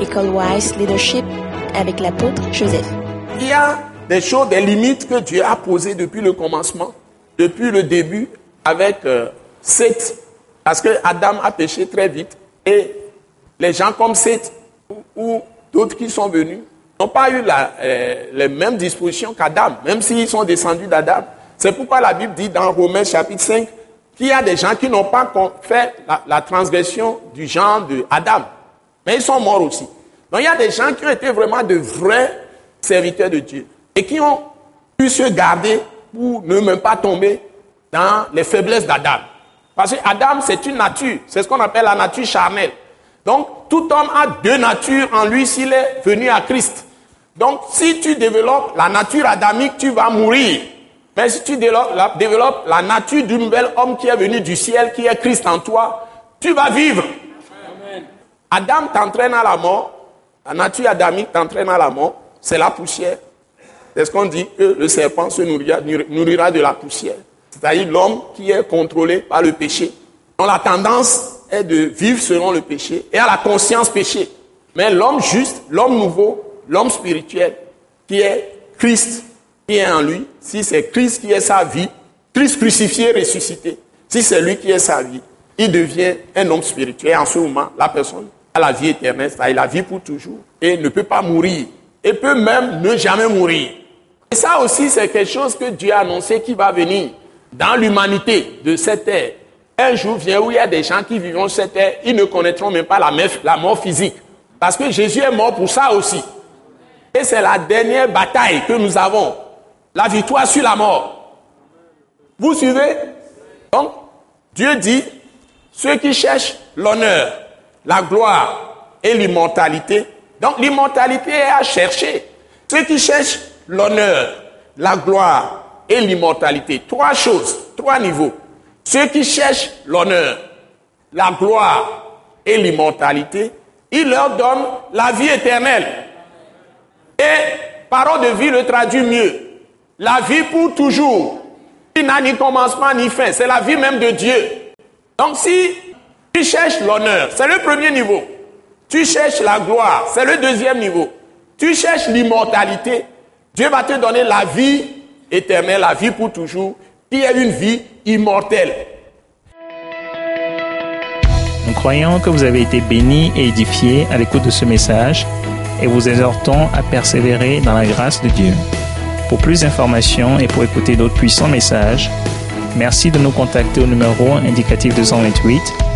École Wise Leadership avec l'apôtre Joseph. Il y a des choses, des limites que Dieu a posées depuis le commencement, depuis le début avec euh, Seth. Parce que Adam a péché très vite et les gens comme Seth ou, d'autres qui sont venus n'ont pas eu la, euh, les mêmes dispositions qu'Adam, même s'ils sont descendus d'Adam. C'est pourquoi la Bible dit dans Romains chapitre 5 qu'il y a des gens qui n'ont pas fait la, la, transgression du genre de mais ils sont morts aussi. Donc il y a des gens qui ont été vraiment de vrais serviteurs de Dieu et qui ont pu se garder pour ne même pas tomber dans les faiblesses d'Adam. Parce que Adam, c'est une nature, c'est ce qu'on appelle la nature charnelle. Donc tout homme a deux natures en lui s'il est venu à Christ. Donc si tu développes la nature adamique, tu vas mourir. Mais si tu développes la, nature du nouvel homme qui est venu du ciel, qui est Christ en toi, tu vas vivre. Adam t'entraîne à la mort. La nature adamique t'entraîne à la mort. C'est la poussière. C'est ce qu'on dit que le serpent se nourrira, de la poussière. C'est-à-dire l'homme qui est contrôlé par le péché. dont la tendance est de vivre selon le péché et à la conscience péché. Mais l'homme juste, l'homme nouveau, l'homme spirituel, qui est Christ, qui est en lui, si c'est Christ qui est sa vie, Christ crucifié, ressuscité, si c'est lui qui est sa vie, il devient un homme spirituel. En ce moment, la personne la vie éternelle, c'est-à-dire la vie pour toujours, et ne peut pas mourir, et peut même ne jamais mourir. Et ça aussi, c'est quelque chose que Dieu a annoncé qui va venir dans l'humanité de cette terre. Un jour vient où il y a des gens qui vivront cette terre, ils ne connaîtront même pas la mort physique. Parce que Jésus est mort pour ça aussi. Et c'est la dernière bataille que nous avons la victoire sur la mort. Vous suivez? Donc, Dieu dit, ceux qui cherchent l'honneur, la gloire et l'immortalité, donc l'immortalité est à chercher. Ceux qui cherchent l'honneur, la gloire et l'immortalité, trois choses, trois niveaux. Ceux qui cherchent l'honneur, la gloire et l'immortalité, il leur donne la vie éternelle. Et parole de vie le traduit mieux. La vie pour toujours, qui n'a ni commencement ni fin, c'est la vie même de Dieu. Donc si tu cherches l'honneur, c'est le premier niveau. Tu cherches la gloire, c'est le deuxième niveau. Tu cherches l'immortalité, Dieu va te donner la vie éternelle, la vie pour toujours, qui est une vie immortelle. Nous croyons que vous avez été bénis et édifiés à l'écoute de ce message et vous exhortons à persévérer dans la grâce de Dieu. Pour plus d'informations et pour écouter d'autres puissants messages, merci de nous contacter au numéro indicatif 228